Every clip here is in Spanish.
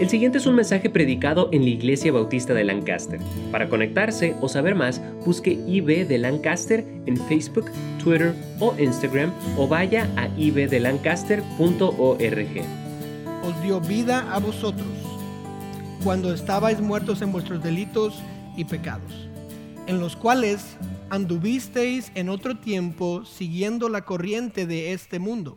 El siguiente es un mensaje predicado en la Iglesia Bautista de Lancaster. Para conectarse o saber más, busque IB de Lancaster en Facebook, Twitter o Instagram o vaya a ibdelancaster.org. Os dio vida a vosotros cuando estabais muertos en vuestros delitos y pecados, en los cuales anduvisteis en otro tiempo siguiendo la corriente de este mundo,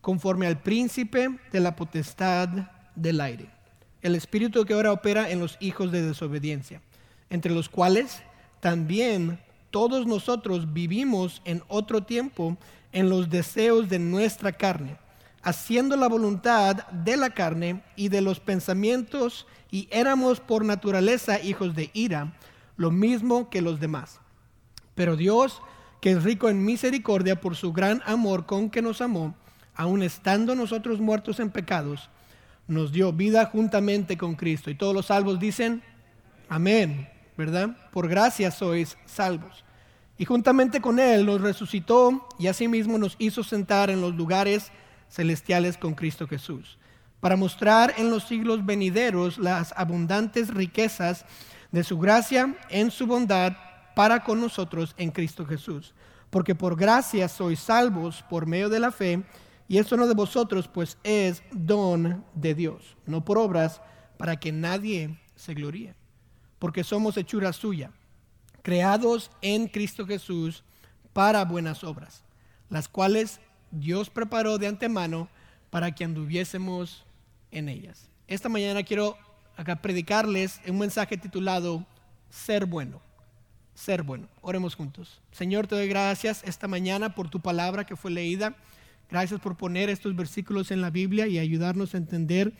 conforme al príncipe de la potestad del aire el espíritu que ahora opera en los hijos de desobediencia, entre los cuales también todos nosotros vivimos en otro tiempo en los deseos de nuestra carne, haciendo la voluntad de la carne y de los pensamientos, y éramos por naturaleza hijos de ira, lo mismo que los demás. Pero Dios, que es rico en misericordia por su gran amor con que nos amó, aun estando nosotros muertos en pecados, nos dio vida juntamente con Cristo. Y todos los salvos dicen, amén, ¿verdad? Por gracia sois salvos. Y juntamente con Él nos resucitó y asimismo nos hizo sentar en los lugares celestiales con Cristo Jesús, para mostrar en los siglos venideros las abundantes riquezas de su gracia en su bondad para con nosotros en Cristo Jesús. Porque por gracia sois salvos por medio de la fe y esto no de vosotros, pues es don de Dios, no por obras, para que nadie se gloríe. Porque somos hechura suya, creados en Cristo Jesús para buenas obras, las cuales Dios preparó de antemano para que anduviésemos en ellas. Esta mañana quiero acá predicarles un mensaje titulado Ser bueno. Ser bueno. Oremos juntos. Señor, te doy gracias esta mañana por tu palabra que fue leída. Gracias por poner estos versículos en la Biblia y ayudarnos a entender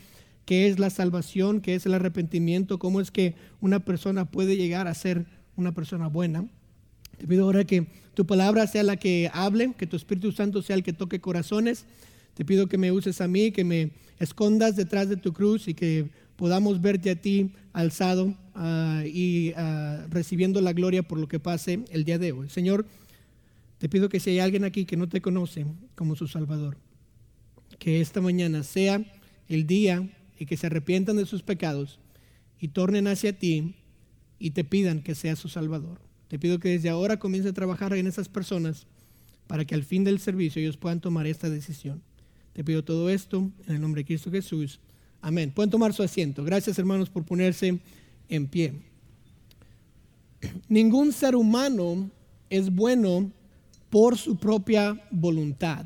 qué es la salvación, qué es el arrepentimiento, cómo es que una persona puede llegar a ser una persona buena. Te pido ahora que tu palabra sea la que hable, que tu Espíritu Santo sea el que toque corazones. Te pido que me uses a mí, que me escondas detrás de tu cruz y que podamos verte a ti alzado ah, y ah, recibiendo la gloria por lo que pase el día de hoy. Señor, te pido que si hay alguien aquí que no te conoce como su Salvador, que esta mañana sea el día y que se arrepientan de sus pecados y tornen hacia ti y te pidan que seas su Salvador. Te pido que desde ahora comience a trabajar en esas personas para que al fin del servicio ellos puedan tomar esta decisión. Te pido todo esto en el nombre de Cristo Jesús. Amén. Pueden tomar su asiento. Gracias hermanos por ponerse en pie. Ningún ser humano es bueno por su propia voluntad.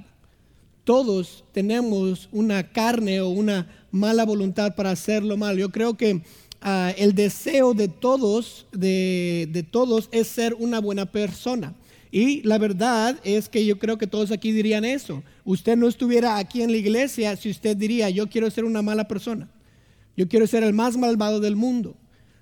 Todos tenemos una carne o una mala voluntad para hacer lo malo. Yo creo que ah, el deseo de todos, de, de todos, es ser una buena persona. Y la verdad es que yo creo que todos aquí dirían eso. Usted no estuviera aquí en la iglesia si usted diría, yo quiero ser una mala persona. Yo quiero ser el más malvado del mundo.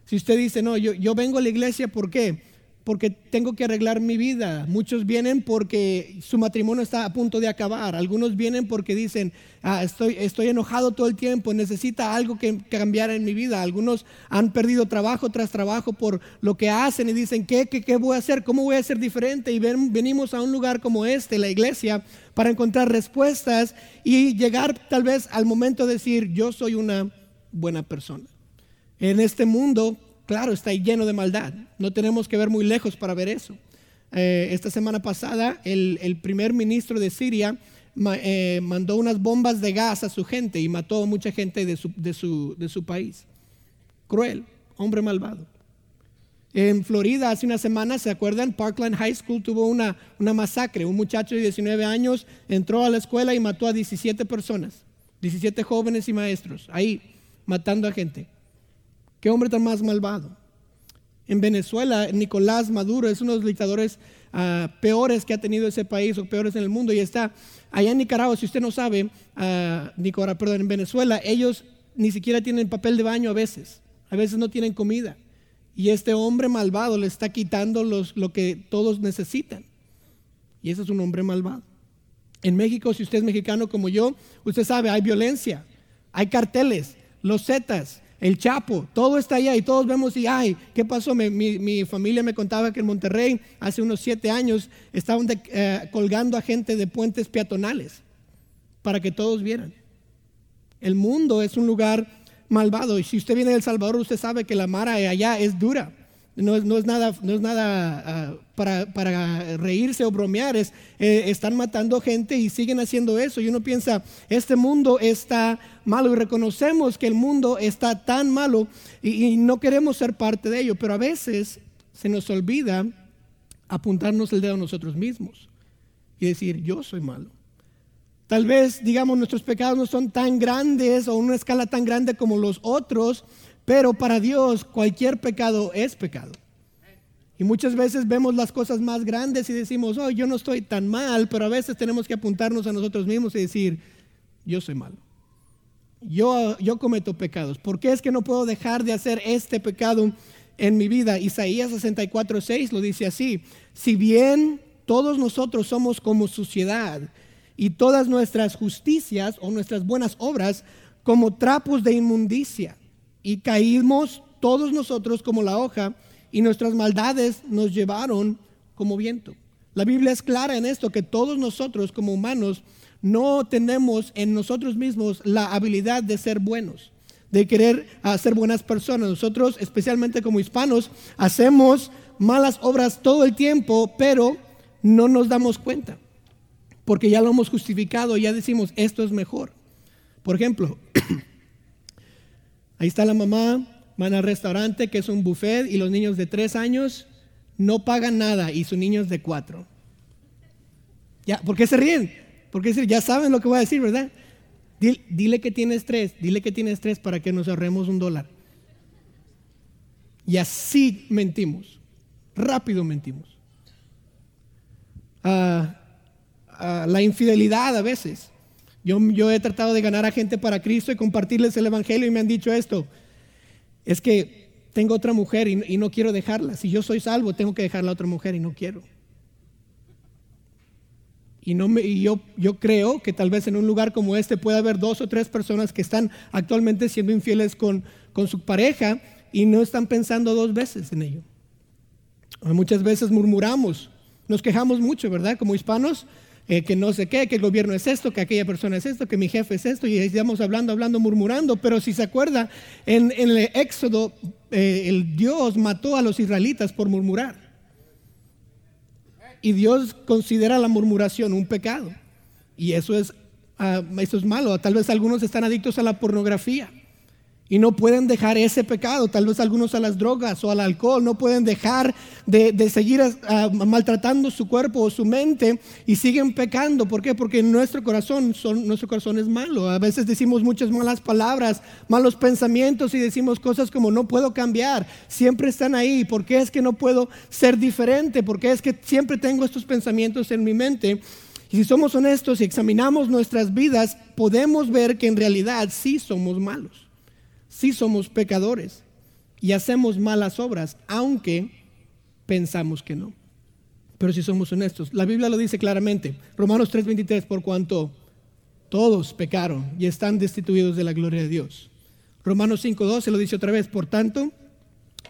Si usted dice, no, yo, yo vengo a la iglesia, ¿por qué? Porque tengo que arreglar mi vida. Muchos vienen porque su matrimonio está a punto de acabar. Algunos vienen porque dicen, ah, estoy, estoy enojado todo el tiempo, necesita algo que, cambiar en mi vida. Algunos han perdido trabajo tras trabajo por lo que hacen y dicen, ¿qué, qué, qué voy a hacer? ¿Cómo voy a ser diferente? Y ven, venimos a un lugar como este, la iglesia, para encontrar respuestas y llegar tal vez al momento de decir, yo soy una buena persona. En este mundo claro, está lleno de maldad. No tenemos que ver muy lejos para ver eso. Eh, esta semana pasada, el, primer ministro de Siria eh, mandó unas bombas de gas a su gente y mató a mucha gente de su, país. Cruel, hombre malvado. En Florida, hace una semana, ¿se acuerdan? Parkland High School tuvo una, una masacre. Un muchacho de 19 años entró a la escuela y mató a 17 personas, 17 jóvenes y maestros, ahí, matando a gente. ¿Qué hombre tan más malvado? En Venezuela, Nicolás Maduro es uno de los dictadores ah, peores que ha tenido ese país o peores en el mundo y está allá en Nicaragua, si usted no sabe, uh, Nicaragua, perdón, en Venezuela, ellos ni siquiera tienen papel de baño a veces, a veces no tienen comida. Y este hombre malvado le está quitando lo que todos necesitan. Y ese es un hombre malvado. En México, si usted es mexicano como yo, usted sabe, hay violencia, hay carteles, los zetas, el Chapo, todo está allá y todos vemos y, ay, ¿qué pasó? Mi, familia me contaba que en Monterrey hace unos siete años estaban eh, colgando a gente de puentes peatonales para que todos vieran. El mundo es un lugar malvado. Y si usted viene de El Salvador, usted sabe que la mara allá es dura. No es, no es nada, no es nada ah, para, para, reírse o bromear, eh, están matando gente y siguen haciendo eso. Y uno piensa, este mundo está malo y reconocemos que el mundo está tan malo y, y no queremos ser parte de ello, pero a veces se nos olvida apuntarnos el dedo a nosotros mismos y decir, yo soy malo. Tal vez, digamos, nuestros pecados no son tan grandes o una escala tan grande como los otros, pero para Dios cualquier pecado es pecado. Y muchas veces vemos las cosas más grandes y decimos, oh, yo no estoy tan mal, pero a veces tenemos que apuntarnos a nosotros mismos y decir, yo soy malo. Yo, yo cometo pecados. ¿Por qué es que no puedo dejar de hacer este pecado en mi vida? Isaías 64, 6 lo dice así. Si bien todos nosotros somos como suciedad y todas nuestras justicias o nuestras buenas obras como trapos de inmundicia y caímos todos nosotros como la hoja y nuestras maldades nos llevaron como viento. La Biblia es clara en esto, que todos nosotros como humanos no tenemos en nosotros mismos la habilidad de ser buenos, de querer ser buenas personas. Nosotros, especialmente como hispanos, hacemos malas obras todo el tiempo, pero no nos damos cuenta, porque ya lo hemos justificado, ya decimos, esto es mejor. Por ejemplo, Ahí está la mamá, van al restaurante que es un buffet y los niños de tres años no pagan nada y sus niños de cuatro. Ya, ¿Por qué se ríen? Porque ya saben lo que voy a decir, ¿verdad? Dile, que tienes tres, dile que tienes tres para que nos ahorremos un dólar. Y así mentimos, rápido mentimos. Ah, ah, la infidelidad a veces. Yo, he tratado de ganar a gente para Cristo y compartirles el Evangelio y me han dicho esto. Es que tengo otra mujer y, no quiero dejarla. Si yo soy salvo, tengo que dejarla a otra mujer y no quiero. Y, no me, yo, creo que tal vez en un lugar como este pueda haber dos o tres personas que están actualmente siendo infieles con, con su pareja y no están pensando dos veces en ello. Muchas veces murmuramos, nos quejamos mucho, ¿verdad? Como hispanos, eh, que no sé qué, que el gobierno es esto, que aquella persona es esto, que mi jefe es esto, y estamos hablando, hablando, murmurando, pero si se acuerda, en, el Éxodo eh, el Dios mató a los israelitas por murmurar. Y Dios considera la murmuración un pecado. Y eso es, ah, eso es malo. Tal vez algunos están adictos a la pornografía y no pueden dejar ese pecado, tal vez algunos a las drogas o al alcohol, no pueden dejar de, seguir maltratando su cuerpo o su mente y siguen pecando. ¿Por qué? Porque nuestro corazón, son, nuestro corazón es malo. A veces decimos muchas malas palabras, malos pensamientos y decimos cosas como no puedo cambiar, siempre están ahí. ¿Por qué es que no puedo ser diferente? ¿Por qué es que siempre tengo estos pensamientos en mi mente? Y si somos honestos y examinamos nuestras vidas, podemos ver que en realidad sí somos malos sí somos pecadores y hacemos malas obras, aunque pensamos que no. Pero si somos honestos, la Biblia lo dice claramente, Romanos 3:23, por cuanto todos pecaron y están destituidos de la gloria de Dios. Romanos 5:12 lo dice otra vez, por tanto,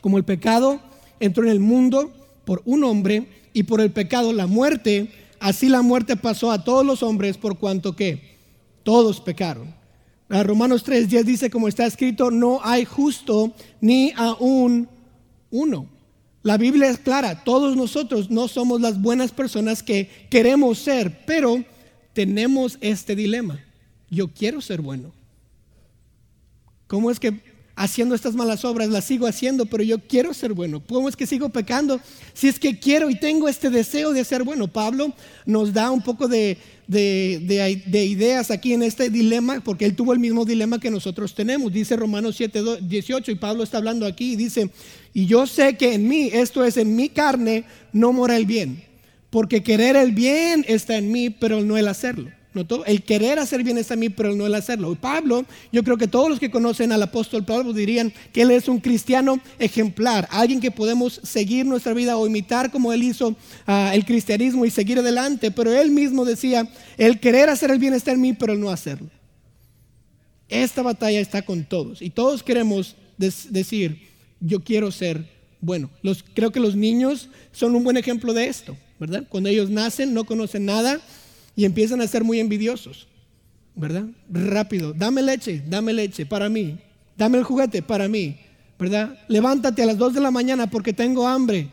como el pecado entró en el mundo por un hombre y por el pecado la muerte, así la muerte pasó a todos los hombres por cuanto que todos pecaron. Romanos 3, 10 dice, como está escrito, no hay justo ni aún uno. La Biblia es clara, todos nosotros no somos las buenas personas que queremos ser, pero tenemos este dilema. Yo quiero ser bueno. ¿Cómo es que haciendo estas malas obras las sigo haciendo, pero yo quiero ser bueno? ¿Cómo es que sigo pecando si es que quiero y tengo este deseo de ser bueno? Pablo nos da un poco de, de, ideas aquí en este dilema, porque él tuvo el mismo dilema que nosotros tenemos. Dice Romanos 7, 18, y Pablo está hablando aquí y dice, y yo sé que en mí, esto es en mi carne, no mora el bien, porque querer el bien está en mí, pero no el hacerlo. El querer hacer bien en mí, pero no el hacerlo. Pablo, yo creo que todos los que conocen al apóstol Pablo dirían que él es un cristiano ejemplar, alguien que podemos seguir nuestra vida o imitar como él hizo ah, el cristianismo y seguir adelante, pero él mismo decía, el querer hacer el bien está en mí, pero no hacerlo. Esta batalla está con todos y todos queremos decir, yo quiero ser bueno. Los, creo que los niños son un buen ejemplo de esto, ¿verdad? Cuando ellos nacen no conocen nada y empiezan a ser muy envidiosos, ¿verdad? Rápido, dame leche, dame leche para mí, dame el juguete para mí, ¿verdad? Levántate a las 2 de la mañana porque tengo hambre,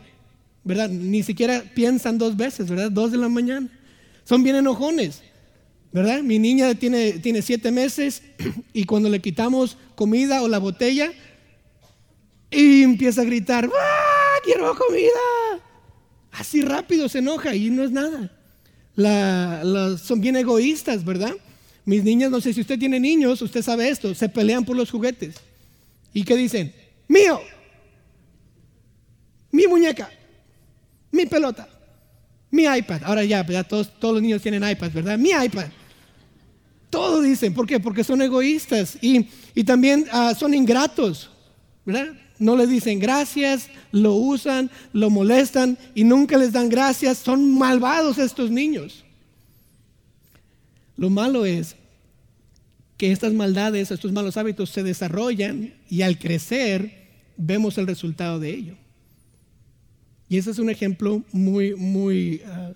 ¿verdad? Ni siquiera piensan dos veces, ¿verdad? 2 de la mañana. Son bien enojones, ¿verdad? Mi niña tiene, tiene siete meses y cuando le quitamos comida o la botella, y empieza a gritar, ¡Ah, quiero comida! Así rápido se enoja y no es nada. Son bien egoístas, ¿verdad? Mis niñas, no sé si usted tiene niños, usted sabe esto, se pelean por los juguetes. ¿Y qué dicen? Mío, mi muñeca, mi pelota, mi iPad. Ahora ya, ya todos, todos los niños tienen iPad, ¿verdad? Mi iPad. Todo dicen, ¿por qué? Porque son egoístas y, también ah, son ingratos, ¿verdad? No le dicen gracias, lo usan, lo molestan y nunca les dan gracias. Son malvados estos niños. Lo malo es que estas maldades, estos malos hábitos se desarrollan y al crecer vemos el resultado de ello. Y ese es un ejemplo muy, muy ah,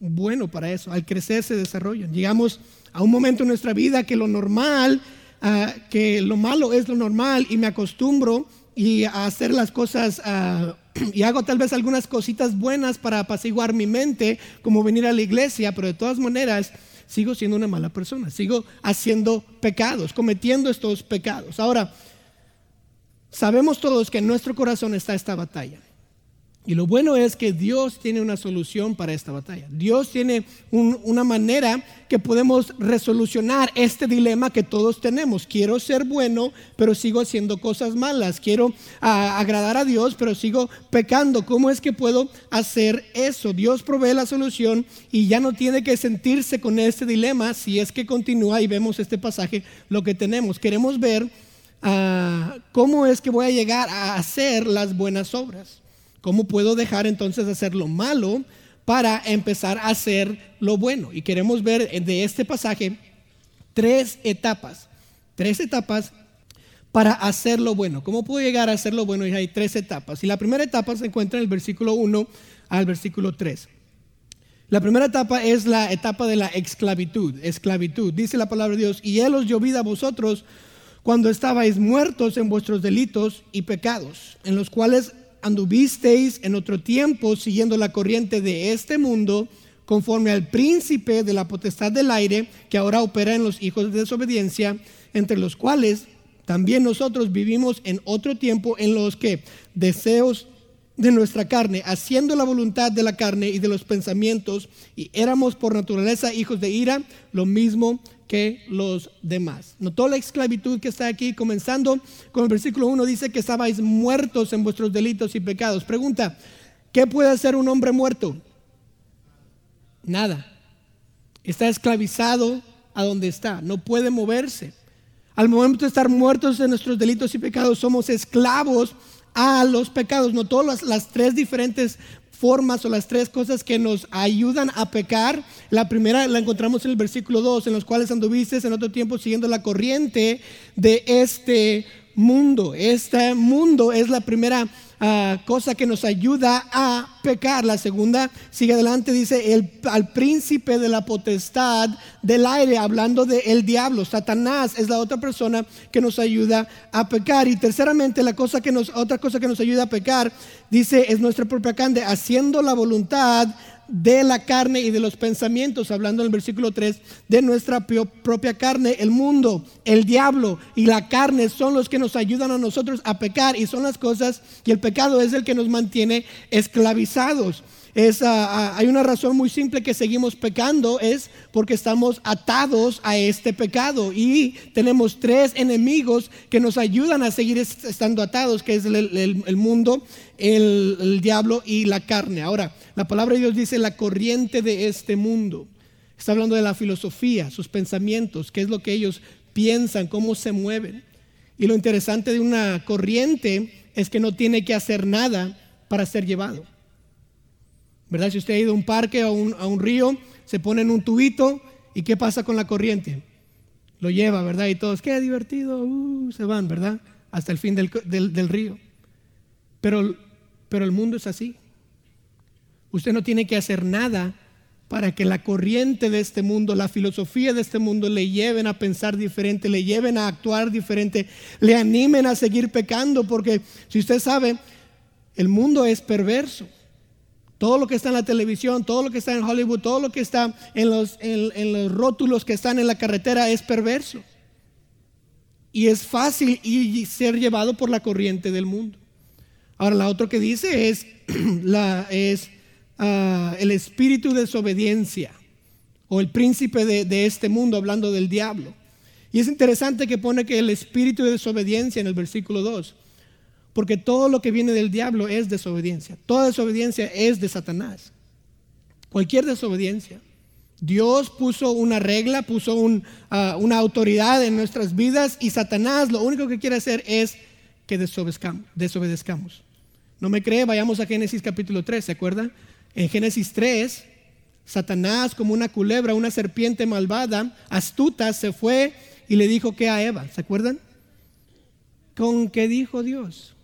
bueno para eso. Al crecer se desarrollan. Llegamos a un momento en nuestra vida que lo normal, ah, que lo malo es lo normal y me acostumbro y a hacer las cosas ah, y hago tal vez algunas cositas buenas para apaciguar mi mente, como venir a la iglesia, pero de todas maneras sigo siendo una mala persona, sigo haciendo pecados, cometiendo estos pecados. Ahora, sabemos todos que en nuestro corazón está esta batalla. Y lo bueno es que Dios tiene una solución para esta batalla. Dios tiene una manera que podemos resolucionar este dilema que todos tenemos. Quiero ser bueno, pero sigo haciendo cosas malas. Quiero ah, agradar a Dios, pero sigo pecando. ¿Cómo es que puedo hacer eso? Dios provee la solución y ya no tiene que sentirse con este dilema si es que continúa y vemos este pasaje, lo que tenemos. Queremos ver ah, cómo es que voy a llegar a hacer las buenas obras. ¿Cómo puedo dejar entonces de hacer lo malo para empezar a hacer lo bueno? Y queremos ver de este pasaje tres etapas, tres etapas para hacer lo bueno. ¿Cómo puedo llegar a hacer lo bueno? Y hay tres etapas. Y la primera etapa se encuentra en el versículo 1 al versículo 3. La primera etapa es la etapa de la esclavitud. Esclavitud. Dice la palabra de Dios, y Él os dio vida a vosotros cuando estabais muertos en vuestros delitos y pecados, en los cuales anduvisteis en otro tiempo siguiendo la corriente de este mundo, conforme al príncipe de la potestad del aire, que ahora opera en los hijos de desobediencia, entre los cuales también nosotros vivimos en otro tiempo en los que deseos de nuestra carne, haciendo la voluntad de la carne y de los pensamientos, y éramos por naturaleza hijos de ira, lo mismo que los demás. Notó la esclavitud que está aquí, comenzando con el versículo 1, dice que estabais muertos en vuestros delitos y pecados. Pregunta, ¿qué puede hacer un hombre muerto? Nada. Está esclavizado a donde está, no puede moverse. Al momento de estar muertos en nuestros delitos y pecados, somos esclavos a los pecados. Notó las, las tres diferentes formas o las tres cosas que nos ayudan a pecar. La primera la encontramos en el versículo 2, en los cuales anduviste en otro tiempo siguiendo la corriente de este mundo. Este mundo es la primera Ah, cosa que nos ayuda a pecar. La segunda sigue adelante, dice el, al príncipe de la potestad del aire, hablando de el diablo. Satanás es la otra persona que nos ayuda a pecar. Y terceramente, la cosa que nos, otra cosa que nos ayuda a pecar, dice, es nuestra propia carne, haciendo la voluntad de la carne y de los pensamientos, hablando en el versículo 3, de nuestra propia carne, el mundo, el diablo y la carne son los que nos ayudan a nosotros a pecar y son las cosas y el pecado es el que nos mantiene esclavizados. Es, ah, ah, hay una razón muy simple que seguimos pecando, es porque estamos atados a este pecado y tenemos tres enemigos que nos ayudan a seguir estando atados, que es el, mundo, el, el diablo y la carne. Ahora, la palabra de Dios dice la corriente de este mundo. Está hablando de la filosofía, sus pensamientos, qué es lo que ellos piensan, cómo se mueven. Y lo interesante de una corriente es que no tiene que hacer nada para ser llevado. ¿Verdad? Si usted ha ido a un parque o a un, río, se pone en un tubito y ¿qué pasa con la corriente? Lo lleva, ¿verdad? Y todos, qué divertido, uh, se van, ¿verdad? Hasta el fin del, río. Pero, pero el mundo es así. Usted no tiene que hacer nada para que la corriente de este mundo, la filosofía de este mundo le lleven a pensar diferente, le lleven a actuar diferente, le animen a seguir pecando, porque si usted sabe, el mundo es perverso. Todo lo que está en la televisión, todo lo que está en Hollywood, todo lo que está en los, en, los rótulos que están en la carretera es perverso. Y es fácil y ser llevado por la corriente del mundo. Ahora, la otra que dice es, la, es Ah, el espíritu de desobediencia o el príncipe de, este mundo, hablando del diablo. Y es interesante que pone que el espíritu de desobediencia en el versículo 2, porque todo lo que viene del diablo es desobediencia. Toda desobediencia es de Satanás. Cualquier desobediencia. Dios puso una regla, puso ah, una autoridad en nuestras vidas y Satanás lo único que quiere hacer es que desobedezcamos. ¿No me cree? Vayamos a Génesis capítulo 3, ¿se acuerdan? En Génesis 3, Satanás como una culebra, una serpiente malvada, astuta, se fue y le dijo que a Eva, ¿se acuerdan? ¿Con qué dijo Dios?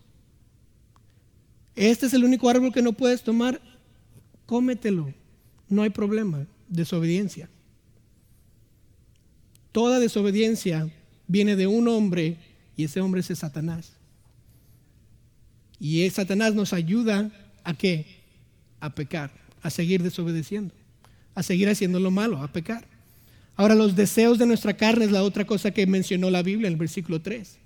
Este es el único árbol que no puedes tomar, cómetelo, no hay problema, desobediencia. Toda desobediencia viene de un hombre y ese hombre es Satanás. Y Satanás nos ayuda a qué? a pecar, a seguir desobedeciendo, a seguir haciendo lo malo, a pecar. Ahora, los deseos de nuestra carne es la otra cosa que mencionó la Biblia en el versículo 3.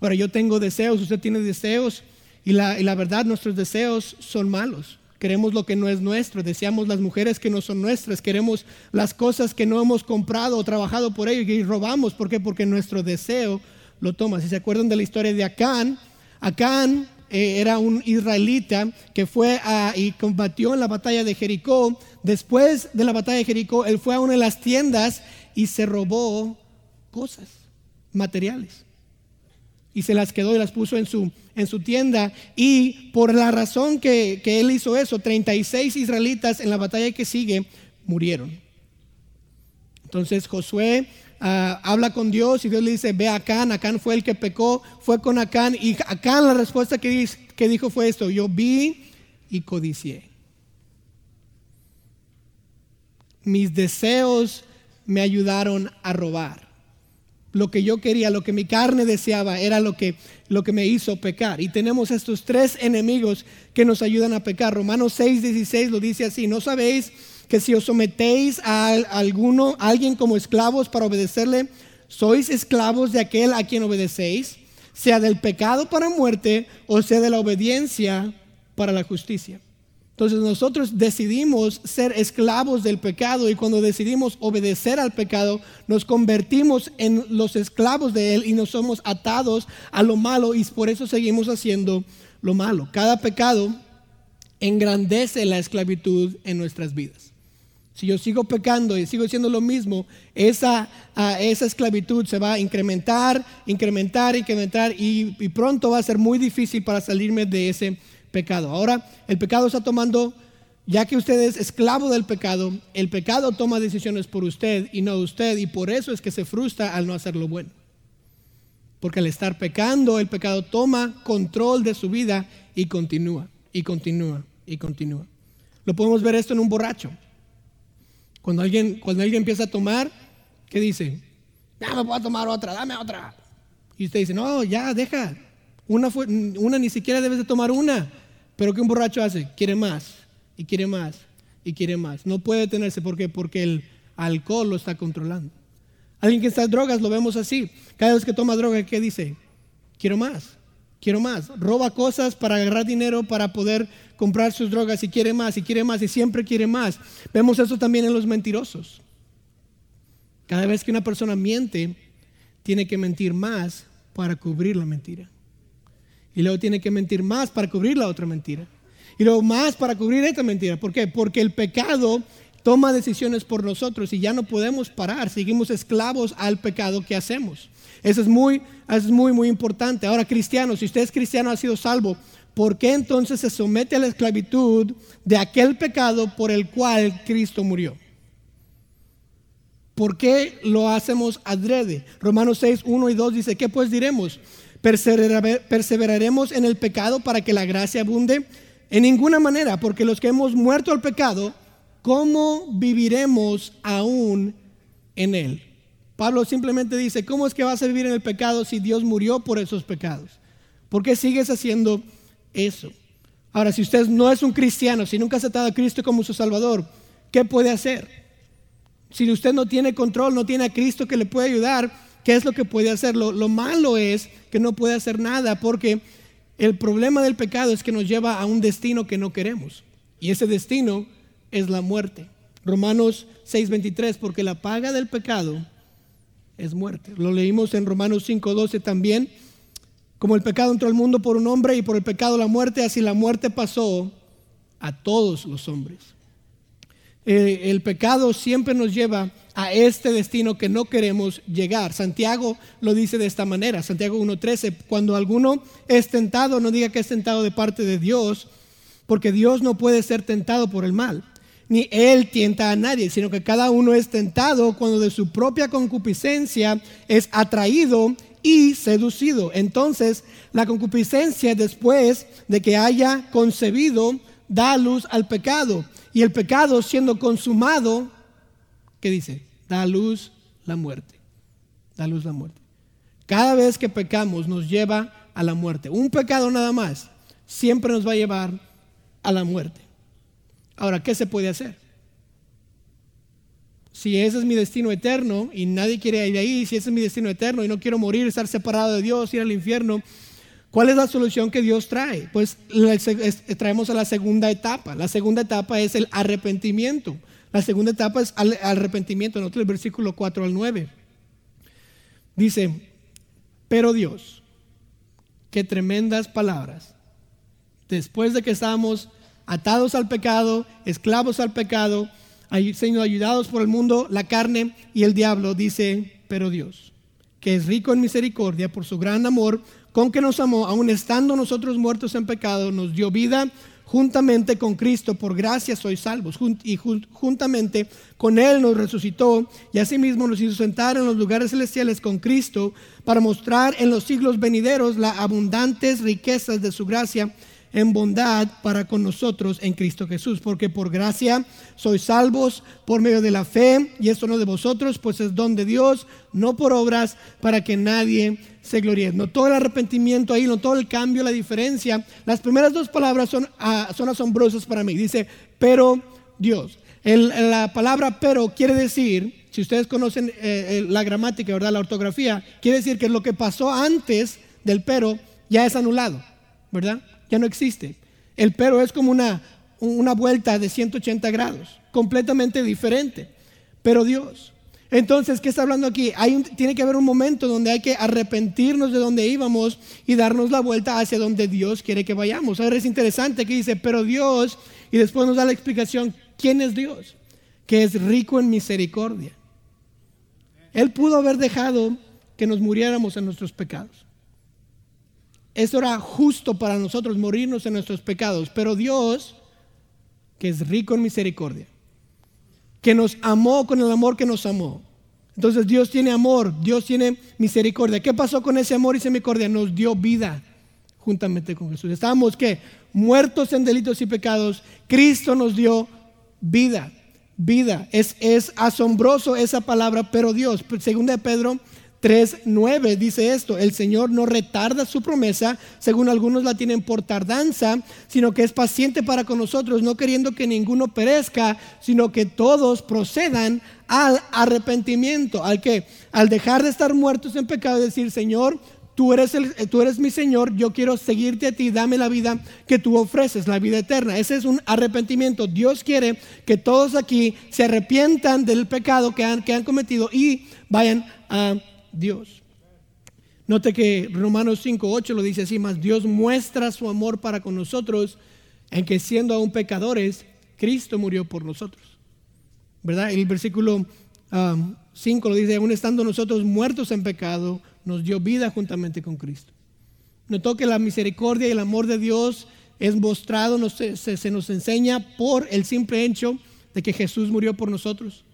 Ahora, yo tengo deseos, usted tiene deseos, y la, verdad, nuestros deseos son malos. Queremos lo que no es nuestro, deseamos las mujeres que no son nuestras, queremos las cosas que no hemos comprado o trabajado por ello y robamos. ¿Por qué? Porque nuestro deseo lo toma. Si se acuerdan de la historia de Acán, Acán eh, era un israelita que fue y combatió en la batalla de Jericó. Después de la batalla de Jericó, él fue a una de las tiendas y se robó cosas, materiales. Y se las quedó y las puso en su, en su tienda. Y por la razón que, que él hizo eso, 36 israelitas en la batalla que sigue murieron. Entonces Josué Ah, habla con Dios y Dios le dice, ve a Acán, Acán fue el que pecó, fue con Acán y Acán la respuesta que, que dijo fue esto, yo vi y codicié. Mis deseos me ayudaron a robar. Lo que yo quería, lo que mi carne deseaba, era lo que, lo que me hizo pecar. Y tenemos estos tres enemigos que nos ayudan a pecar. Romanos 6, 16 lo dice así, ¿no sabéis? que si os sometéis a alguno, a alguien como esclavos para obedecerle, sois esclavos de aquel a quien obedecéis, sea del pecado para muerte o sea de la obediencia para la justicia. Entonces nosotros decidimos ser esclavos del pecado y cuando decidimos obedecer al pecado nos convertimos en los esclavos de él y nos somos atados a lo malo y por eso seguimos haciendo lo malo. Cada pecado engrandece la esclavitud en nuestras vidas. Si yo sigo pecando y sigo haciendo lo mismo, esa, ah, esa esclavitud se va a incrementar, incrementar, incrementar y, y pronto va a ser muy difícil para salirme de ese pecado. Ahora, el pecado está tomando, ya que usted es esclavo del pecado, el pecado toma decisiones por usted y no usted y por eso es que se frustra al no hacer lo bueno. Porque al estar pecando, el pecado toma control de su vida y continúa, y continúa, y continúa. Lo podemos ver esto en un borracho. Cuando alguien, cuando alguien empieza a tomar, ¿qué dice? Ya me puedo tomar otra, dame otra. Y usted dice, no, ya, deja. Una, una ni siquiera debes de tomar una. Pero ¿qué un borracho hace? Quiere más, y quiere más, y quiere más. No puede detenerse porque, porque el alcohol lo está controlando. Alguien que está en drogas lo vemos así. Cada vez que toma droga, ¿qué dice? Quiero más, quiero más. Roba cosas para agarrar dinero para poder comprar sus drogas y quiere más y quiere más y siempre quiere más. Vemos eso también en los mentirosos. Cada vez que una persona miente, tiene que mentir más para cubrir la mentira. Y luego tiene que mentir más para cubrir la otra mentira. Y luego más para cubrir esta mentira. ¿Por qué? Porque el pecado toma decisiones por nosotros y ya no podemos parar. Seguimos esclavos al pecado que hacemos. Eso es muy, es muy, muy importante. Ahora, cristiano, si usted es cristiano, ha sido salvo, ¿por qué entonces se somete a la esclavitud de aquel pecado por el cual Cristo murió? ¿Por qué lo hacemos adrede? Romanos 6, 1 y 2 dice, ¿qué pues diremos? ¿Perseveraremos en el pecado para que la gracia abunde? En ninguna manera, porque los que hemos muerto al pecado, ¿cómo viviremos aún en él? Pablo simplemente dice, ¿cómo es que vas a vivir en el pecado si Dios murió por esos pecados? ¿Por qué sigues haciendo eso? Ahora, si usted no es un cristiano, si nunca ha aceptado a Cristo como su Salvador, ¿qué puede hacer? Si usted no tiene control, no tiene a Cristo que le puede ayudar, ¿qué es lo que puede hacer? Lo, lo malo es que no puede hacer nada porque el problema del pecado es que nos lleva a un destino que no queremos. Y ese destino es la muerte. Romanos 6:23, porque la paga del pecado es muerte. Lo leímos en Romanos 5:12 también. Como el pecado entró al mundo por un hombre y por el pecado la muerte, así la muerte pasó a todos los hombres. El pecado siempre nos lleva a este destino que no queremos llegar. Santiago lo dice de esta manera, Santiago 1.13, cuando alguno es tentado, no diga que es tentado de parte de Dios, porque Dios no puede ser tentado por el mal, ni Él tienta a nadie, sino que cada uno es tentado cuando de su propia concupiscencia es atraído y seducido. Entonces, la concupiscencia después de que haya concebido, da luz al pecado y el pecado siendo consumado, ¿qué dice? Da luz la muerte. Da luz la muerte. Cada vez que pecamos nos lleva a la muerte. Un pecado nada más siempre nos va a llevar a la muerte. Ahora, ¿qué se puede hacer? Si ese es mi destino eterno y nadie quiere ir ahí, si ese es mi destino eterno y no quiero morir, estar separado de Dios, ir al infierno, ¿Cuál es la solución que Dios trae? Pues traemos a la segunda etapa. La segunda etapa es el arrepentimiento. La segunda etapa es el arrepentimiento. En otro el versículo 4 al 9. Dice, pero Dios, qué tremendas palabras. Después de que estábamos atados al pecado, esclavos al pecado, siendo ayudados por el mundo, la carne y el diablo, dice, pero Dios, que es rico en misericordia por su gran amor, con que nos amó, aun estando nosotros muertos en pecado, nos dio vida juntamente con Cristo, por gracia sois salvos, y juntamente con Él nos resucitó y asimismo nos hizo sentar en los lugares celestiales con Cristo para mostrar en los siglos venideros las abundantes riquezas de su gracia en bondad para con nosotros en Cristo Jesús, porque por gracia sois salvos por medio de la fe, y esto no de vosotros, pues es don de Dios, no por obras, para que nadie se gloríe. No todo el arrepentimiento ahí, no todo el cambio, la diferencia. Las primeras dos palabras son, ah, son asombrosas para mí. Dice, pero Dios. la palabra pero quiere decir, si ustedes conocen eh, eh, la gramática, ¿verdad? La ortografía, quiere decir que lo que pasó antes del pero ya es anulado, ¿verdad? Ya no existe. El pero es como una, una vuelta de 180 grados, completamente diferente. Pero Dios. Entonces, ¿qué está hablando aquí? Hay tiene que haber un momento donde hay que arrepentirnos de donde íbamos y darnos la vuelta hacia donde Dios quiere que vayamos. Ahora es interesante que dice, pero Dios, y después nos da la explicación, ¿quién es Dios? Que es rico en misericordia. Él pudo haber dejado que nos muriéramos en nuestros pecados. Eso era justo para nosotros morirnos en nuestros pecados. Pero Dios, que es rico en misericordia, que nos amó con el amor que nos amó. Entonces Dios tiene amor, Dios tiene misericordia. ¿Qué pasó con ese amor y misericordia? Nos dio vida juntamente con Jesús. Estábamos que muertos en delitos y pecados. Cristo nos dio vida, vida. Es, es asombroso esa palabra, pero Dios, segunda de Pedro 3.9 dice esto, el Señor no retarda su promesa, según algunos la tienen por tardanza, sino que es paciente para con nosotros, no queriendo que ninguno perezca, sino que todos procedan al arrepentimiento, al que al dejar de estar muertos en pecado y decir, Señor, tú eres, el, tú eres mi Señor, yo quiero seguirte a ti, dame la vida que tú ofreces, la vida eterna. Ese es un arrepentimiento. Dios quiere que todos aquí se arrepientan del pecado que han, que han cometido y vayan a Dios. Note que Romanos 5.8 lo dice así, más Dios muestra su amor para con nosotros en que siendo aún pecadores, Cristo murió por nosotros. ¿Verdad? El versículo 5 um, lo dice, aún estando nosotros muertos en pecado, nos dio vida juntamente con Cristo. Notó que la misericordia y el amor de Dios es mostrado, se, se nos enseña por el simple hecho de que Jesús murió por nosotros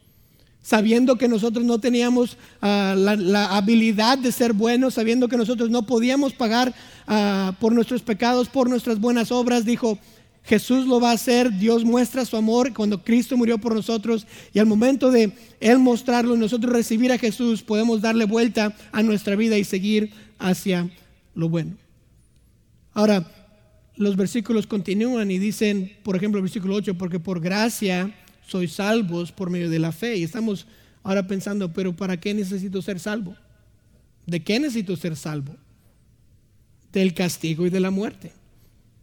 sabiendo que nosotros no teníamos ah, la, habilidad de ser buenos, sabiendo que nosotros no podíamos pagar ah, por nuestros pecados, por nuestras buenas obras, dijo, Jesús lo va a hacer, Dios muestra su amor cuando Cristo murió por nosotros y al momento de Él mostrarlo nosotros recibir a Jesús, podemos darle vuelta a nuestra vida y seguir hacia lo bueno. Ahora, los versículos continúan y dicen, por ejemplo, el versículo 8, porque por gracia sois salvos por medio de la fe. Y estamos ahora pensando, pero ¿para qué necesito ser salvo? ¿De qué necesito ser salvo? Del castigo y de la muerte.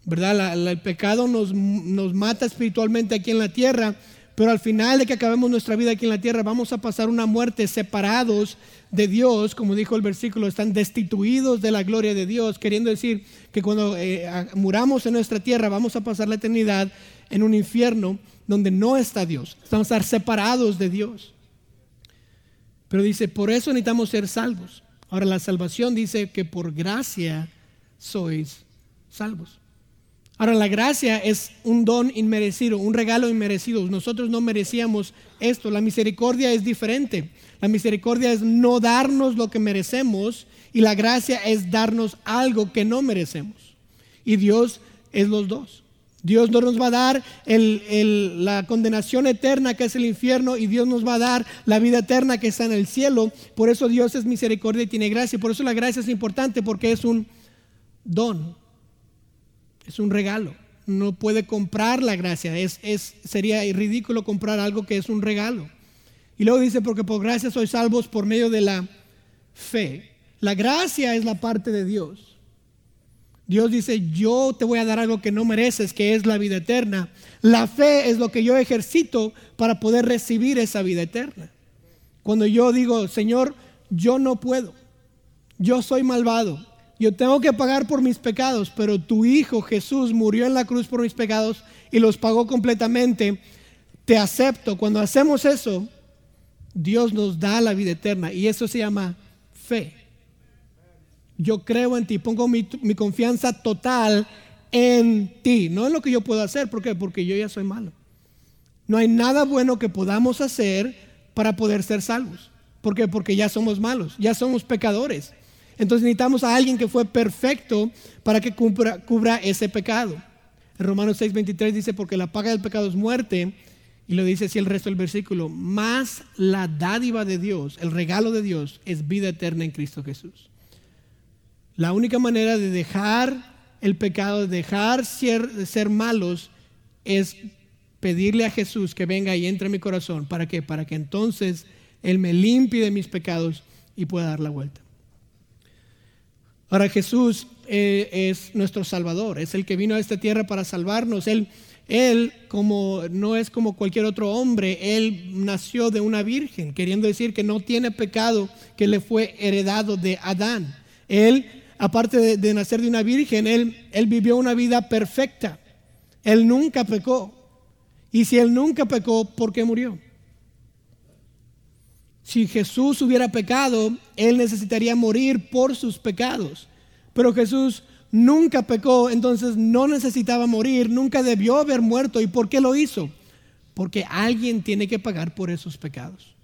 ¿Verdad? el pecado nos, nos mata espiritualmente aquí en la tierra, pero al final de que acabemos nuestra vida aquí en la tierra, vamos a pasar una muerte separados de Dios, como dijo el versículo, están destituidos de la gloria de Dios, queriendo decir que cuando eh, muramos en nuestra tierra vamos a pasar la eternidad en un infierno donde no está Dios. Estamos separados de Dios. Pero dice, por eso necesitamos ser salvos. Ahora la salvación dice que por gracia sois salvos. Ahora la gracia es un don inmerecido, un regalo inmerecido. Nosotros no merecíamos esto. La misericordia es diferente. La misericordia es no darnos lo que merecemos y la gracia es darnos algo que no merecemos. Y Dios es los dos. Dios no nos va a dar la condenación eterna que es el infierno y Dios nos va a dar la vida eterna que está en el cielo. Por eso Dios es misericordia y tiene gracia. Por eso la gracia es importante porque es un don, es un regalo. No puede comprar la gracia. Es, es, sería ridículo comprar algo que es un regalo. Y luego dice, porque por gracia sois salvos por medio de la fe. La gracia es la parte de Dios. Dios dice, yo te voy a dar algo que no mereces, que es la vida eterna. La fe es lo que yo ejercito para poder recibir esa vida eterna. Cuando yo digo, Señor, yo no puedo, yo soy malvado, yo tengo que pagar por mis pecados, pero tu Hijo Jesús murió en la cruz por mis pecados y los pagó completamente, te acepto. Cuando hacemos eso, Dios nos da la vida eterna y eso se llama fe. Yo creo en ti, pongo mi, confianza total en ti, no en lo que yo puedo hacer. ¿Por qué? Porque yo ya soy malo. No hay nada bueno que podamos hacer para poder ser salvos. ¿Por qué? Porque ya somos malos, ya somos pecadores. Entonces necesitamos a alguien que fue perfecto para que cubra, cubra ese pecado. En Romanos 6:23 dice, porque la paga del pecado es muerte. Y lo dice así el resto del versículo, más la dádiva de Dios, el regalo de Dios, es vida eterna en Cristo Jesús. La única manera de dejar el pecado, de dejar ser, ser malos, es pedirle a Jesús que venga y entre en mi corazón. ¿Para qué? Para que entonces Él me limpie de mis pecados y pueda dar la vuelta. Ahora Jesús eh, es nuestro Salvador, es el que vino a esta tierra para salvarnos. Él, él como no es como cualquier otro hombre, él nació de una virgen, queriendo decir que no tiene pecado que le fue heredado de Adán. Él aparte de, nacer de una virgen, él, él vivió una vida perfecta. Él nunca pecó. Y si él nunca pecó, ¿por qué murió? Si Jesús hubiera pecado, él necesitaría morir por sus pecados. Pero Jesús nunca pecó, entonces no necesitaba morir, nunca debió haber muerto. ¿Y por qué lo hizo? Porque alguien tiene que pagar por esos pecados.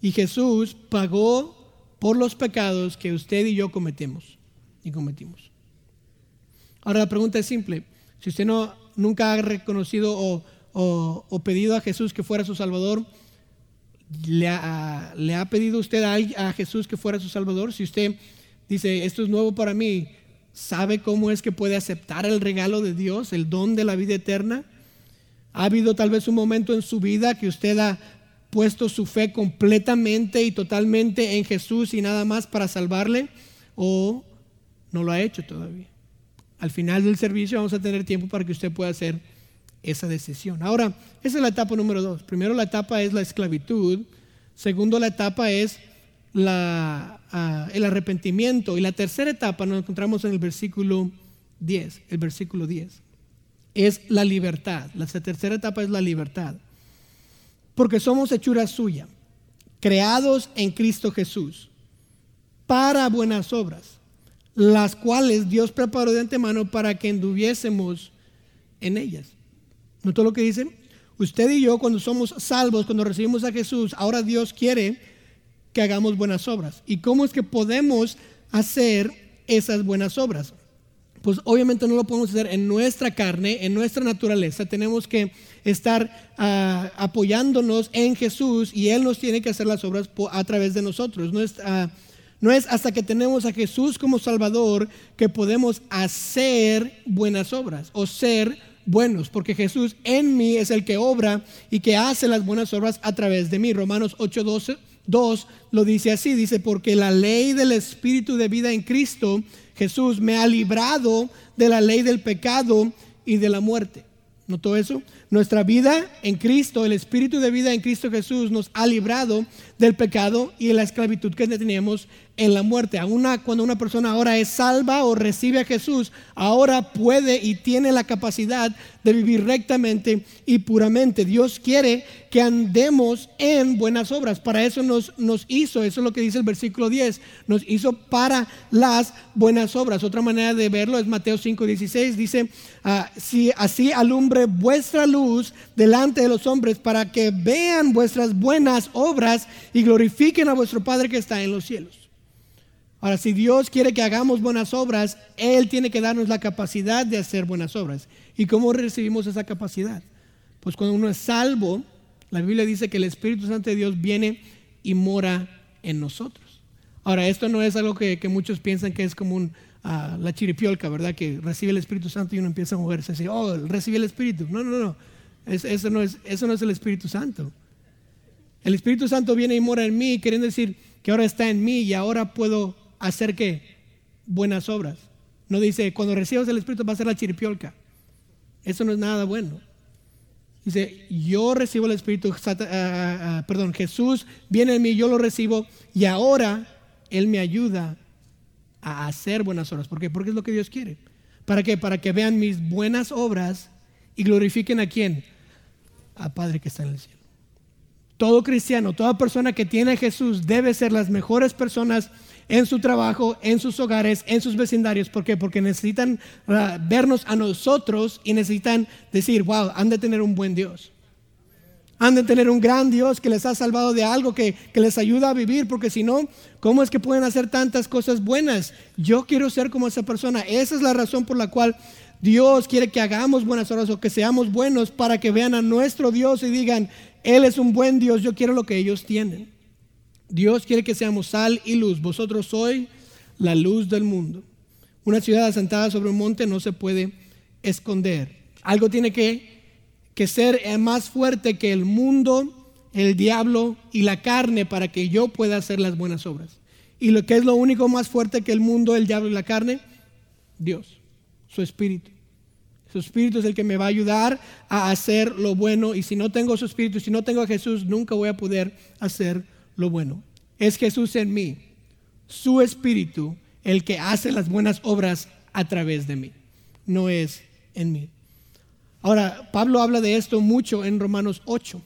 Y Jesús pagó por los pecados que usted y yo cometemos y cometimos. Ahora la pregunta es simple. Si usted no, nunca ha reconocido o, pedido a Jesús que fuera su Salvador, ¿le ha, ¿le ha pedido usted a, a Jesús que fuera su Salvador? Si usted dice, esto es nuevo para mí, ¿sabe cómo es que puede aceptar el regalo de Dios, el don de la vida eterna? ¿Ha habido tal vez un momento en su vida que usted ha puesto su fe completamente y totalmente en Jesús y nada más para salvarle? ¿O no lo ha hecho todavía. Al final del servicio vamos a tener tiempo para que usted pueda hacer esa decisión. Ahora, esa es la etapa número dos. Primero la etapa es la esclavitud. Segundo la etapa es ah, el arrepentimiento. Y la tercera etapa nos encontramos en el versículo 10. El versículo 10. Es la libertad. La tercera etapa es la libertad. Porque somos hechura suya, creados en Cristo Jesús, para buenas obras las cuales Dios preparó de antemano para que anduviésemos en ellas. ¿Notó lo que dice? Usted y yo cuando somos salvos, cuando recibimos a Jesús, ahora Dios quiere que hagamos buenas obras. ¿Y cómo es que podemos hacer esas buenas obras? pues obviamente no lo podemos hacer en nuestra carne, en nuestra naturaleza. Tenemos que estar ah, apoyándonos en Jesús y Él nos tiene que hacer las obras a través de nosotros. No es, no es hasta que tenemos a Jesús como Salvador que podemos hacer buenas obras o ser buenos, porque Jesús en mí es el que obra y que hace las buenas obras a través de mí. Romanos 8:12 2 lo dice así, dice, porque la ley del Espíritu de vida en Cristo Jesús me ha librado de la ley del pecado y de la muerte. ¿Notó eso? Nuestra vida en Cristo, el espíritu de vida en Cristo Jesús nos ha librado del pecado y de la esclavitud que teníamos en la muerte. Aún cuando una persona ahora es salva o recibe a Jesús, ahora puede y tiene la capacidad de vivir rectamente y puramente. Dios quiere que andemos en buenas obras. Para eso nos, hizo, eso es lo que dice el versículo 10, nos hizo para las buenas obras. Otra manera de verlo es Mateo 5:16, dice, ah, si así alumbre vuestra luz delante de los hombres para que vean vuestras buenas obras y glorifiquen a vuestro Padre que está en los cielos. Ahora, si Dios quiere que hagamos buenas obras, Él tiene que darnos la capacidad de hacer buenas obras. ¿Y cómo recibimos esa capacidad? Pues cuando uno es salvo, la Biblia dice que el Espíritu Santo de Dios viene y mora en nosotros. Ahora, esto no es algo que, muchos piensan que es como ah, la chiripiolca, ¿verdad? Que recibe el Espíritu Santo y uno empieza a moverse así, oh, recibe el Espíritu. No, no, no. eso, no es, eso no es el Espíritu Santo. El Espíritu Santo viene y mora en mí, queriendo decir que ahora está en mí y ahora puedo hacer qué? Buenas obras. No dice, cuando recibas el Espíritu va a ser la chiripiolca. Eso no es nada bueno. Dice, yo recibo el Espíritu, ah, ah, ah, perdón, Jesús viene en mí, yo lo recibo y ahora Él me ayuda a hacer buenas obras. ¿Por qué? Porque es lo que Dios quiere. ¿Para qué? Para que vean mis buenas obras y glorifiquen a quién? A Padre que está en el cielo. Todo cristiano, toda persona que tiene a Jesús debe ser las mejores personas en su trabajo, en sus hogares, en sus vecindarios. ¿Por qué? Porque necesitan uh, vernos a nosotros y necesitan decir, wow, han de tener un buen Dios. Han de tener un gran Dios que les ha salvado de algo que, que les ayuda a vivir, porque si no, ¿cómo es que pueden hacer tantas cosas buenas? Yo quiero ser como esa persona. Esa es la razón por la cual Dios quiere que hagamos buenas obras o que seamos buenos para que vean a nuestro Dios y digan, Él es un buen Dios, yo quiero lo que ellos tienen. Dios quiere que seamos sal y luz. Vosotros sois la luz del mundo. Una ciudad asentada sobre un monte no se puede esconder. Algo tiene que, que ser más fuerte que el mundo, el diablo y la carne para que yo pueda hacer las buenas obras. ¿Y lo que es lo único más fuerte que el mundo, el diablo y la carne? Dios, su espíritu. Su espíritu es el que me va a ayudar a hacer lo bueno. Y si no tengo su espíritu, si no tengo a Jesús, nunca voy a poder hacer lo bueno. Es Jesús en mí, su espíritu, el que hace las buenas obras a través de mí. No es en mí. Ahora, Pablo habla de esto mucho en Romanos 8.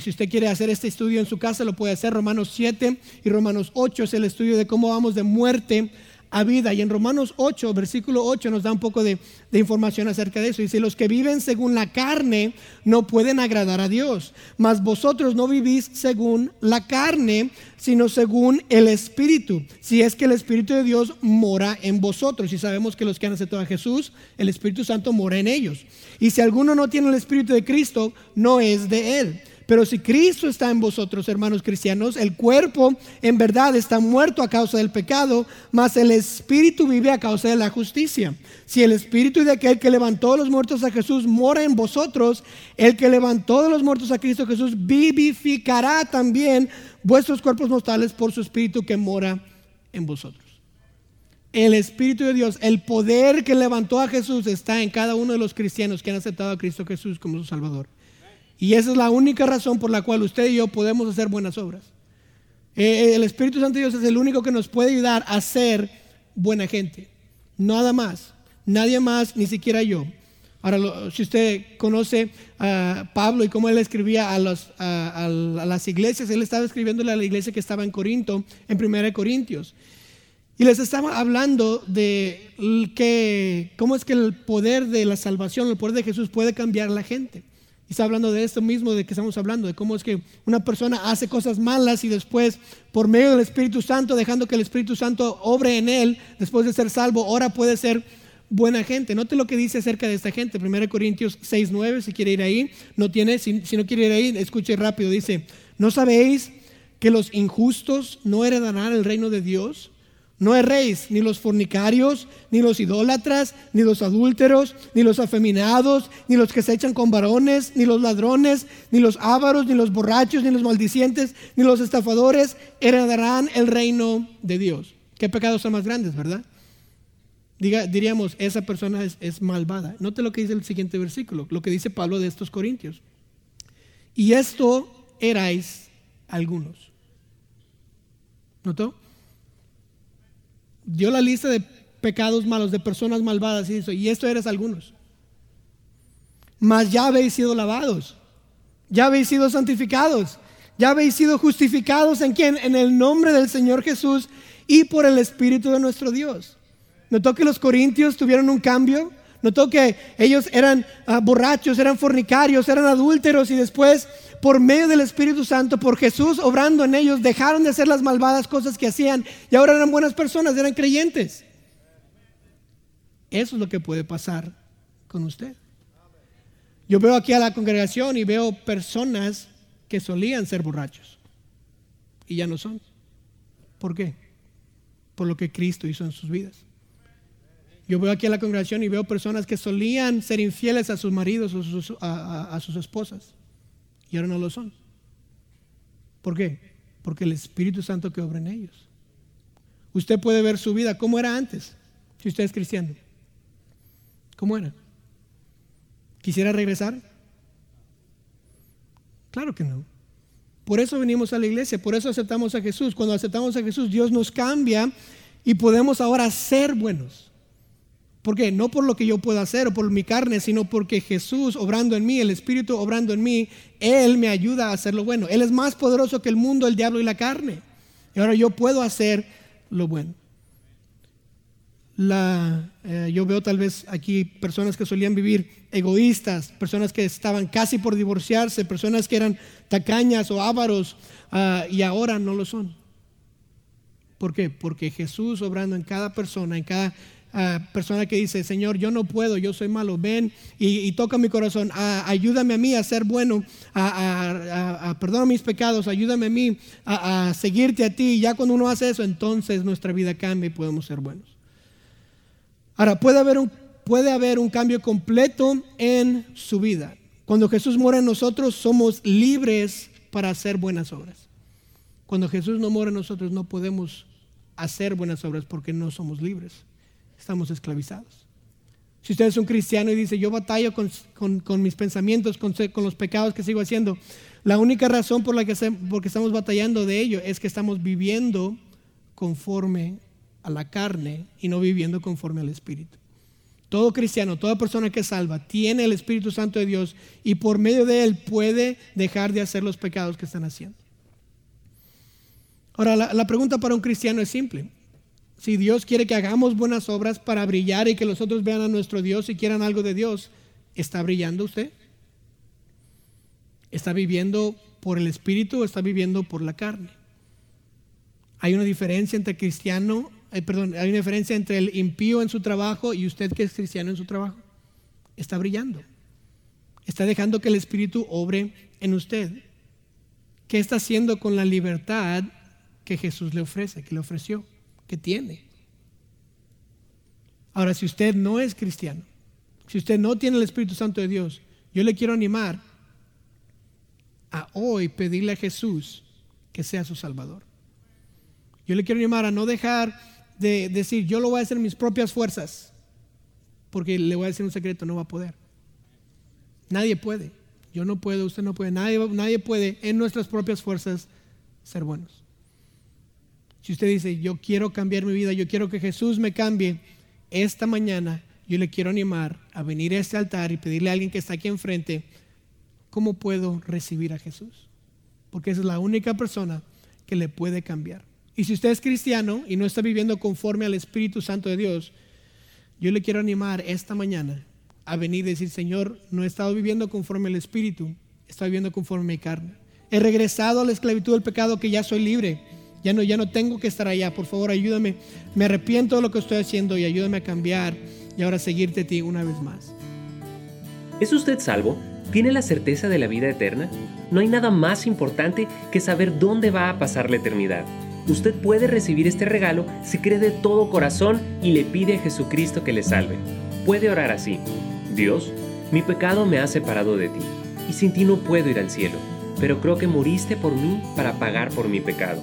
si usted quiere hacer este estudio en su casa, lo puede hacer. Romanos 7 y Romanos 8 es el estudio de cómo vamos de muerte a vida. Y en Romanos 8, versículo 8, nos da un poco de, información acerca de eso. Dice, los que viven según la carne no pueden agradar a Dios, mas vosotros no vivís según la carne, sino según el Espíritu. Si es que el Espíritu de Dios mora en vosotros. Y sabemos que los que han aceptado a Jesús, el Espíritu Santo mora en ellos. Y si alguno no tiene el Espíritu de Cristo, no es de él. Pero si Cristo está en vosotros, hermanos cristianos, el cuerpo en verdad está muerto a causa del pecado, mas el espíritu vive a causa de la justicia. Si el espíritu de aquel que levantó los muertos a Jesús mora en vosotros, el que levantó de los muertos a Cristo Jesús vivificará también vuestros cuerpos mortales por su espíritu que mora en vosotros. El Espíritu de Dios, el poder que levantó a Jesús está en cada uno de los cristianos que han aceptado a Cristo Jesús como su Salvador. Y esa es la única razón por la cual usted y yo podemos hacer buenas obras. Eh, el Espíritu Santo de Dios es el único que nos puede ayudar a ser buena gente. Nada más. Nadie más, ni siquiera yo. Ahora, si usted conoce a Pablo y cómo él escribía a, las iglesias, él estaba escribiéndole a la iglesia que estaba en Corinto, en 1 Corintios. Y les estaba hablando de que, cómo es que el poder de la salvación, el poder de Jesús puede cambiar la gente. Y está hablando de esto mismo de que estamos hablando, de cómo es que una persona hace cosas malas y después, por medio del Espíritu Santo, dejando que el Espíritu Santo obre en él, después de ser salvo, ahora puede ser buena gente. Note lo que dice acerca de esta gente. 1 Corintios 6, 9, si quiere ir ahí. No tiene, si, si no quiere ir ahí, escuche rápido. Dice, ¿no sabéis que los injustos no heredarán el reino de Dios? No erréis ni los fornicarios, ni los idólatras, ni los adúlteros, ni los afeminados, ni los que se echan con varones, ni los ladrones, ni los ávaros, ni los borrachos, ni los maldicientes, ni los estafadores heredarán el reino de Dios. ¿Qué pecados son más grandes, verdad? Diríamos, esa persona es, es malvada. Note lo que dice el siguiente versículo, lo que dice Pablo de estos corintios. Y esto erais algunos. ¿Notó? Dio la lista de pecados malos, de personas malvadas y eso, y esto eres algunos. Mas ya habéis sido lavados, ya habéis sido santificados, ya habéis sido justificados en quién? En el nombre del Señor Jesús y por el Espíritu de nuestro Dios. Notó que los corintios tuvieron un cambio, notó que ellos eran ah, borrachos, eran fornicarios, eran adúlteros y después por medio del Espíritu Santo, por Jesús obrando en ellos, dejaron de hacer las malvadas cosas que hacían y ahora eran buenas personas, eran creyentes. Eso es lo que puede pasar con usted. Yo veo aquí a la congregación y veo personas que solían ser borrachos y ya no son. ¿Por qué? Por lo que Cristo hizo en sus vidas. Yo veo aquí a la congregación y veo personas que solían ser infieles a sus maridos o a sus esposas y ahora no lo son. ¿Por qué? Porque el Espíritu Santo que obra en ellos. Usted puede ver su vida como era antes, si usted es cristiano. ¿Cómo era? ¿Quisiera regresar? Claro que no. Por eso venimos a la iglesia, por eso aceptamos a Jesús. Cuando aceptamos a Jesús, Dios nos cambia y podemos ahora ser buenos. ¿Por qué? No por lo que yo puedo hacer o por mi carne, sino porque Jesús obrando en mí, el Espíritu obrando en mí, Él me ayuda a hacer lo bueno. Él es más poderoso que el mundo, el diablo y la carne. Y ahora yo puedo hacer lo bueno. Eh, yo veo tal vez aquí personas que solían vivir egoístas, personas que estaban casi por divorciarse, personas que eran tacañas o ávaros ah, y ahora no lo son. ¿Por qué? Porque Jesús obrando en cada persona, en cada persona que dice, Señor, yo no puedo, yo soy malo, ven y, toca mi corazón, ayúdame a mí a ser bueno, a, perdonar mis pecados, ayúdame a mí a, seguirte a ti. Ya cuando uno hace eso, entonces nuestra vida cambia y podemos ser buenos. Ahora, puede haber un, puede haber un cambio completo en su vida. Cuando Jesús muere en nosotros, somos libres para hacer buenas obras. Cuando Jesús no muere en nosotros, no podemos hacer buenas obras porque no somos libres estamos esclavizados. Si usted es un cristiano y dice, yo batallo con, mis pensamientos, con, los pecados que sigo haciendo, la única razón por la que porque estamos batallando de ello es que estamos viviendo conforme a la carne y no viviendo conforme al Espíritu. Todo cristiano, toda persona que salva, tiene el Espíritu Santo de Dios y por medio de él puede dejar de hacer los pecados que están haciendo. Ahora, la pregunta para un cristiano es simple. Si Dios quiere que hagamos buenas obras para brillar y que los otros vean a nuestro Dios y quieran algo de Dios, ¿está brillando usted? ¿Está viviendo por el Espíritu o está viviendo por la carne? Hay una diferencia entre cristiano, perdón, hay una diferencia entre el impío en su trabajo y usted que es cristiano en su trabajo. Está brillando. Está dejando que el Espíritu obre en usted. ¿Qué está haciendo con la libertad que Jesús le ofrece, que le ofreció? Que tiene. Ahora, si usted no es cristiano, si usted no tiene el Espíritu Santo de Dios, yo le quiero animar a hoy pedirle a Jesús que sea su Salvador. Yo le quiero animar a no dejar de decir, yo lo voy a hacer en mis propias fuerzas, porque le voy a decir un secreto, no va a poder. Nadie puede. Yo no puedo, usted no puede, nadie, nadie puede en nuestras propias fuerzas ser buenos. Si usted dice, yo quiero cambiar mi vida, yo quiero que Jesús me cambie, esta mañana yo le quiero animar a venir a este altar y pedirle a alguien que está aquí enfrente, ¿cómo puedo recibir a Jesús? Porque es la única persona que le puede cambiar. Y si usted es cristiano y no está viviendo conforme al Espíritu Santo de Dios, yo le quiero animar esta mañana a venir y decir, Señor, no he estado viviendo conforme al Espíritu, estado viviendo conforme a mi carne. He regresado a la esclavitud del pecado que ya soy libre ya no, ya no tengo que estar allá. Por favor, ayúdame. Me arrepiento de lo que estoy haciendo y ayúdame a cambiar y ahora seguirte a ti una vez más. ¿Es usted salvo? ¿Tiene la certeza de la vida eterna? No hay nada más importante que saber dónde va a pasar la eternidad. Usted puede recibir este regalo si cree de todo corazón y le pide a Jesucristo que le salve. Puede orar así. Dios, mi pecado me ha separado de ti, y sin ti no puedo ir al cielo, pero creo que moriste por mí para pagar por mi pecado.